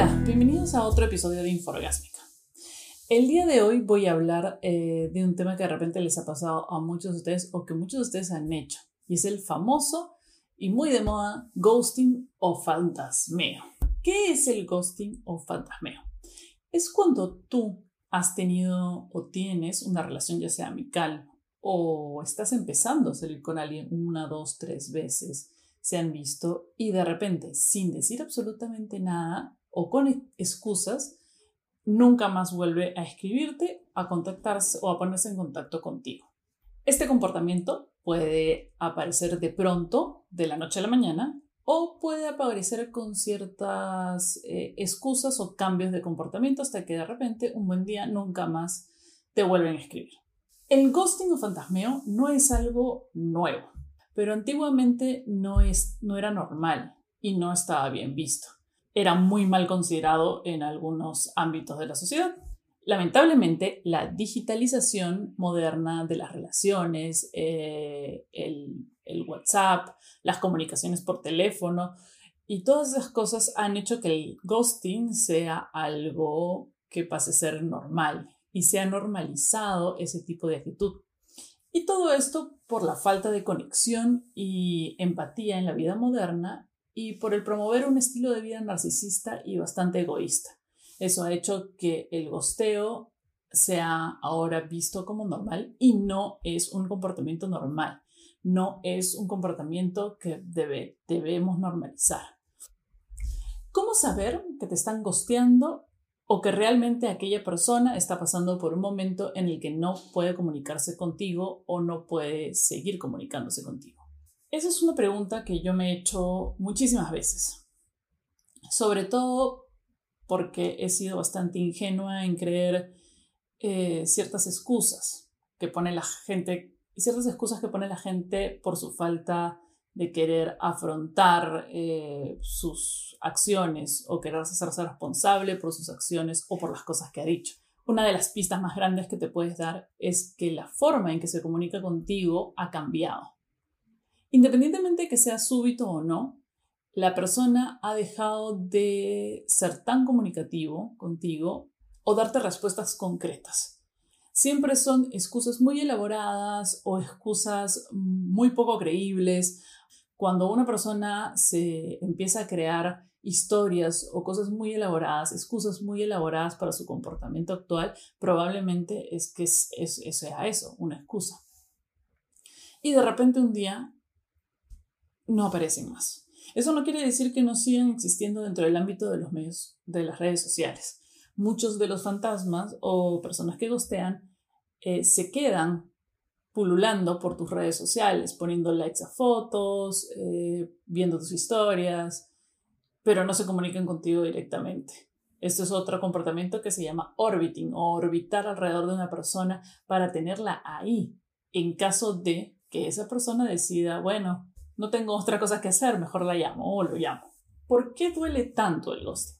Hola, bienvenidos a otro episodio de Inforgásmica. El día de hoy voy a hablar eh, de un tema que de repente les ha pasado a muchos de ustedes o que muchos de ustedes han hecho, y es el famoso y muy de moda ghosting o fantasmeo. ¿Qué es el ghosting o fantasmeo? Es cuando tú has tenido o tienes una relación ya sea amical o estás empezando a salir con alguien una, dos, tres veces, se han visto y de repente, sin decir absolutamente nada o con excusas, nunca más vuelve a escribirte, a contactarse o a ponerse en contacto contigo. Este comportamiento puede aparecer de pronto, de la noche a la mañana, o puede aparecer con ciertas eh, excusas o cambios de comportamiento hasta que de repente un buen día nunca más te vuelven a escribir. El ghosting o fantasmeo no es algo nuevo, pero antiguamente no, es, no era normal y no estaba bien visto. Era muy mal considerado en algunos ámbitos de la sociedad. Lamentablemente, la digitalización moderna de las relaciones, eh, el, el WhatsApp, las comunicaciones por teléfono y todas esas cosas han hecho que el ghosting sea algo que pase a ser normal y se ha normalizado ese tipo de actitud. Y todo esto por la falta de conexión y empatía en la vida moderna y por el promover un estilo de vida narcisista y bastante egoísta. Eso ha hecho que el gosteo sea ahora visto como normal y no es un comportamiento normal, no es un comportamiento que debe, debemos normalizar. ¿Cómo saber que te están gosteando o que realmente aquella persona está pasando por un momento en el que no puede comunicarse contigo o no puede seguir comunicándose contigo? Esa es una pregunta que yo me he hecho muchísimas veces, sobre todo porque he sido bastante ingenua en creer eh, ciertas excusas que pone la gente, ciertas excusas que pone la gente por su falta de querer afrontar eh, sus acciones o querer hacerse responsable por sus acciones o por las cosas que ha dicho. Una de las pistas más grandes que te puedes dar es que la forma en que se comunica contigo ha cambiado. Independientemente de que sea súbito o no, la persona ha dejado de ser tan comunicativo contigo o darte respuestas concretas. Siempre son excusas muy elaboradas o excusas muy poco creíbles. Cuando una persona se empieza a crear historias o cosas muy elaboradas, excusas muy elaboradas para su comportamiento actual, probablemente es que sea eso, una excusa. Y de repente un día no aparecen más. Eso no quiere decir que no sigan existiendo dentro del ámbito de los medios de las redes sociales. Muchos de los fantasmas o personas que gostean eh, se quedan pululando por tus redes sociales, poniendo likes a fotos, eh, viendo tus historias, pero no se comunican contigo directamente. Esto es otro comportamiento que se llama orbiting o orbitar alrededor de una persona para tenerla ahí en caso de que esa persona decida, bueno, no tengo otra cosa que hacer, mejor la llamo o lo llamo. ¿Por qué duele tanto el ghosting?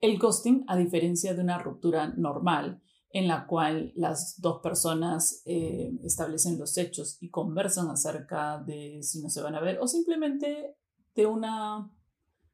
El ghosting, a diferencia de una ruptura normal, en la cual las dos personas eh, establecen los hechos y conversan acerca de si no se van a ver o simplemente de, una,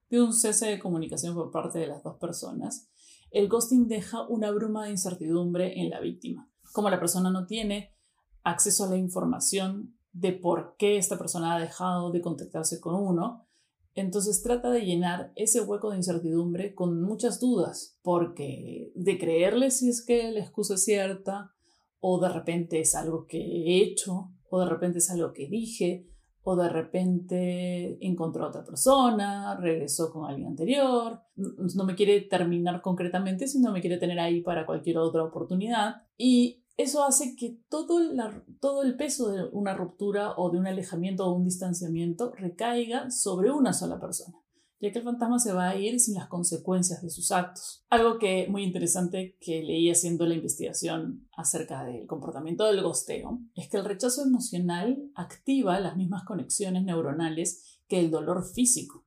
de un cese de comunicación por parte de las dos personas, el ghosting deja una bruma de incertidumbre en la víctima. Como la persona no tiene acceso a la información de por qué esta persona ha dejado de contactarse con uno. Entonces trata de llenar ese hueco de incertidumbre con muchas dudas, porque de creerle si es que la excusa es cierta, o de repente es algo que he hecho, o de repente es algo que dije, o de repente encontró a otra persona, regresó con alguien anterior, no me quiere terminar concretamente, sino me quiere tener ahí para cualquier otra oportunidad. Y eso hace que todo, el peso de una ruptura o de un alejamiento o un distanciamiento recaiga sobre una sola persona, ya que el fantasma se va a ir sin las consecuencias de sus actos. Algo que muy interesante que leí haciendo la investigación acerca del comportamiento del gosteo es que el rechazo emocional activa las mismas conexiones neuronales que el dolor físico.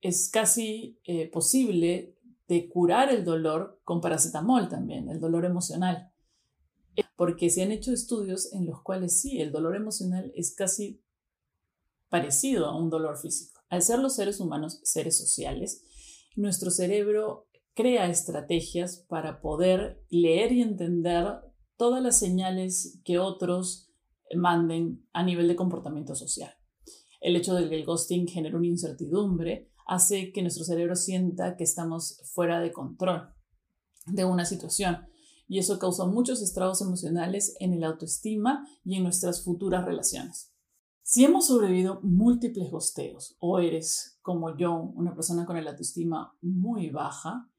Es casi eh, posible de curar el dolor con paracetamol también, el dolor emocional porque se han hecho estudios en los cuales sí, el dolor emocional es casi parecido a un dolor físico. Al ser los seres humanos seres sociales, nuestro cerebro crea estrategias para poder leer y entender todas las señales que otros manden a nivel de comportamiento social. El hecho de que el ghosting genera una incertidumbre hace que nuestro cerebro sienta que estamos fuera de control de una situación y eso causa muchos estragos emocionales en el autoestima y en nuestras futuras relaciones. Si hemos sobrevivido múltiples gosteos o eres, como yo, una persona con el autoestima muy baja,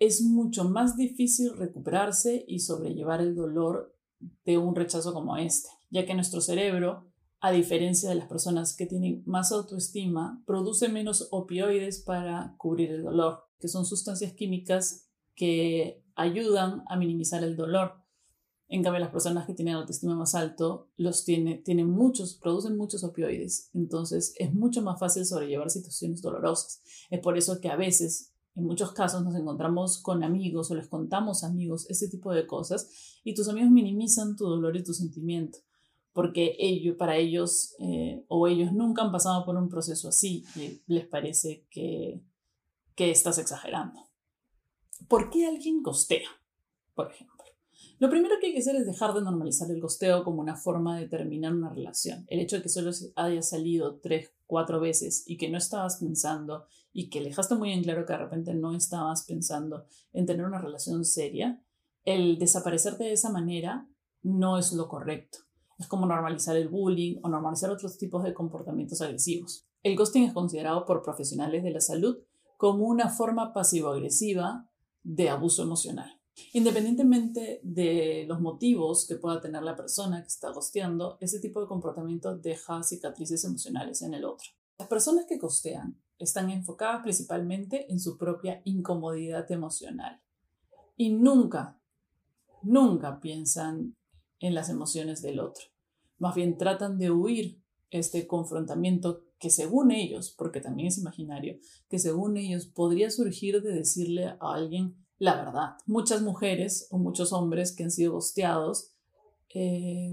es mucho más difícil recuperarse y sobrellevar el dolor de un rechazo como este, ya que nuestro cerebro, a diferencia de las personas que tienen más autoestima, produce menos opioides para cubrir el dolor, que son sustancias químicas que ayudan a minimizar el dolor. En cambio, las personas que tienen autoestima más alto los tiene, tienen muchos, producen muchos opioides. Entonces, es mucho más fácil sobrellevar situaciones dolorosas. Es por eso que a veces, en muchos casos, nos encontramos con amigos o les contamos amigos ese tipo de cosas y tus amigos minimizan tu dolor y tu sentimiento. Porque ellos, para ellos eh, o ellos nunca han pasado por un proceso así y les parece que, que estás exagerando. ¿Por qué alguien costea? Por ejemplo. Lo primero que hay que hacer es dejar de normalizar el costeo como una forma de terminar una relación. El hecho de que solo haya salido tres, cuatro veces y que no estabas pensando y que dejaste muy en claro que de repente no estabas pensando en tener una relación seria, el desaparecerte de esa manera no es lo correcto. Es como normalizar el bullying o normalizar otros tipos de comportamientos agresivos. El ghosting es considerado por profesionales de la salud como una forma pasivo-agresiva de abuso emocional. Independientemente de los motivos que pueda tener la persona que está costeando, ese tipo de comportamiento deja cicatrices emocionales en el otro. Las personas que costean están enfocadas principalmente en su propia incomodidad emocional y nunca, nunca piensan en las emociones del otro. Más bien tratan de huir este confrontamiento que según ellos, porque también es imaginario, que según ellos podría surgir de decirle a alguien la verdad. Muchas mujeres o muchos hombres que han sido gosteados eh,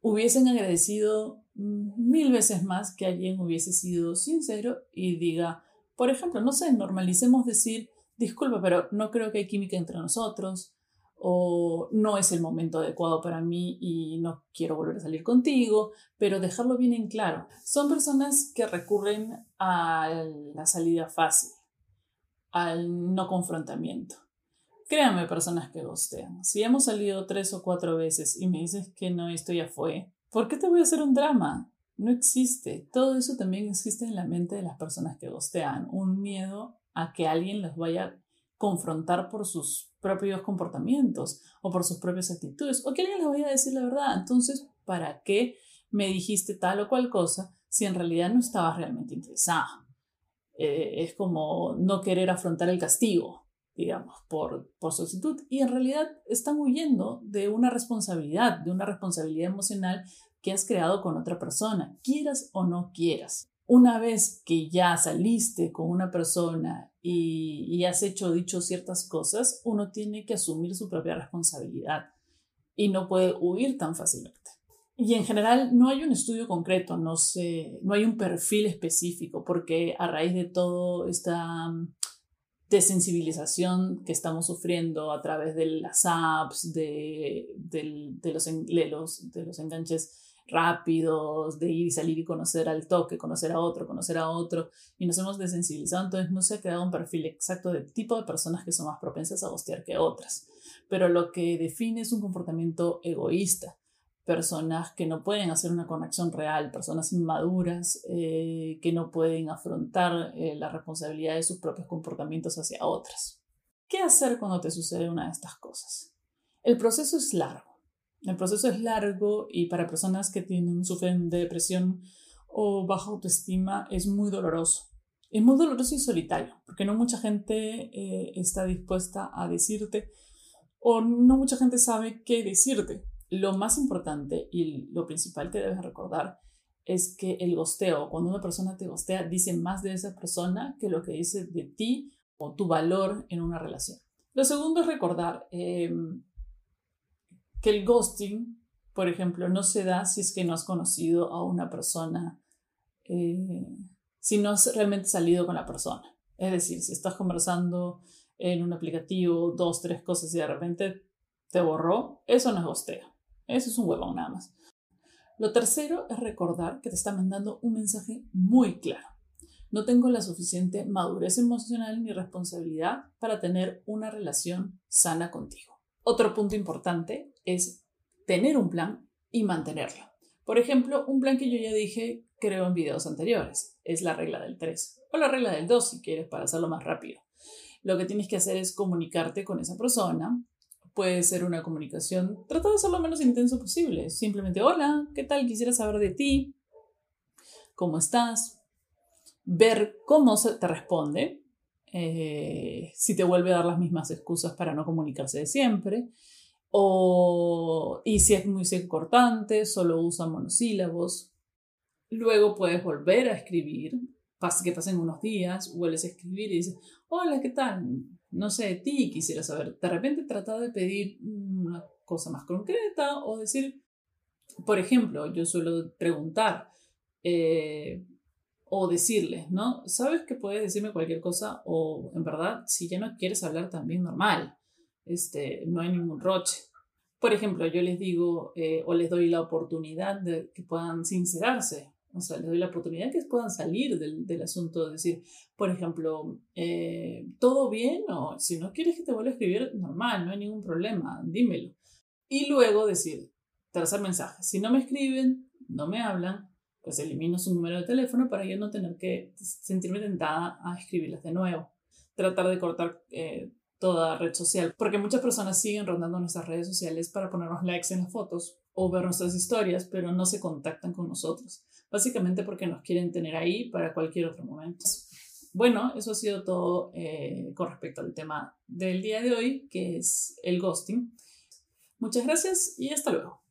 hubiesen agradecido mil veces más que alguien hubiese sido sincero y diga, por ejemplo, no sé, normalicemos decir, disculpa, pero no creo que hay química entre nosotros, o no es el momento adecuado para mí y no quiero volver a salir contigo, pero dejarlo bien en claro. Son personas que recurren a la salida fácil, al no confrontamiento. Créanme, personas que gostean. Si hemos salido tres o cuatro veces y me dices que no, esto ya fue, ¿por qué te voy a hacer un drama? No existe. Todo eso también existe en la mente de las personas que gostean. Un miedo a que alguien los vaya a confrontar por sus propios comportamientos o por sus propias actitudes o que alguien les vaya a decir la verdad. Entonces, ¿para qué me dijiste tal o cual cosa si en realidad no estabas realmente interesada? Eh, es como no querer afrontar el castigo digamos, por, por su actitud. Y en realidad están huyendo de una responsabilidad, de una responsabilidad emocional que has creado con otra persona, quieras o no quieras. Una vez que ya saliste con una persona y, has hecho o dicho ciertas cosas, uno tiene que asumir su propia responsabilidad y no puede huir tan fácilmente. Y en general no hay un estudio concreto, no, sé, no hay un perfil específico, porque a raíz de todo esta de sensibilización que estamos sufriendo a través de las apps, de, los, de los enganches rápidos, de ir y salir y conocer al toque, conocer a otro, conocer a otro, y nos hemos desensibilizado, entonces no se ha creado un perfil exacto de tipo de personas que son más propensas a gostear que otras, pero lo que define es un comportamiento egoísta, personas que no pueden hacer una conexión real, personas inmaduras eh, que no pueden afrontar eh, la responsabilidad de sus propios comportamientos hacia otras. ¿Qué hacer cuando te sucede una de estas cosas? El proceso es largo. El proceso es largo y para personas que tienen, sufren de depresión o baja autoestima es muy doloroso. Es muy doloroso y solitario, porque no mucha gente eh, está dispuesta a decirte o no mucha gente sabe qué decirte lo más importante y lo principal que debes recordar es que el gosteo, cuando una persona te gostea, dice más de esa persona que lo que dice de ti o tu valor en una relación. Lo segundo es recordar em, que el ghosting, por ejemplo, no se da si es que no has conocido a una persona, eh, si no has realmente salido con la persona. Es decir, si estás conversando en un aplicativo dos, tres cosas y de repente te borró, eso no es gosteo. Eso es un huevón nada más. Lo tercero es recordar que te está mandando un mensaje muy claro. No tengo la suficiente madurez emocional ni responsabilidad para tener una relación sana contigo. Otro punto importante es tener un plan y mantenerlo. Por ejemplo, un plan que yo ya dije, creo en videos anteriores, es la regla del 3 o la regla del 2 si quieres para hacerlo más rápido. Lo que tienes que hacer es comunicarte con esa persona. Puede ser una comunicación, trata de ser lo menos intenso posible. Simplemente, hola, ¿qué tal? Quisiera saber de ti. ¿Cómo estás? Ver cómo se te responde. Eh, si te vuelve a dar las mismas excusas para no comunicarse de siempre. O, y si es muy cortante, solo usa monosílabos. Luego puedes volver a escribir, que pasen unos días, vuelves a escribir y dices, hola, ¿qué tal? No sé de ti, quisiera saber. De repente trata de pedir una cosa más concreta o decir, por ejemplo, yo suelo preguntar eh, o decirle, ¿no? Sabes que puedes decirme cualquier cosa o en verdad, si ya no quieres hablar también normal este, no hay ningún roche. Por ejemplo, yo les digo eh, o les doy la oportunidad de que puedan sincerarse, o sea, les doy la oportunidad que puedan salir del, del asunto, de decir, por ejemplo, eh, ¿todo bien? O si no quieres que te vuelva a escribir, normal, no hay ningún problema, dímelo. Y luego decir, tercer mensaje, si no me escriben, no me hablan, pues elimino su número de teléfono para yo no tener que sentirme tentada a escribirles de nuevo. Tratar de cortar eh, toda red social, porque muchas personas siguen rondando nuestras redes sociales para ponernos likes en las fotos o ver nuestras historias, pero no se contactan con nosotros, básicamente porque nos quieren tener ahí para cualquier otro momento. Bueno, eso ha sido todo eh, con respecto al tema del día de hoy, que es el ghosting. Muchas gracias y hasta luego.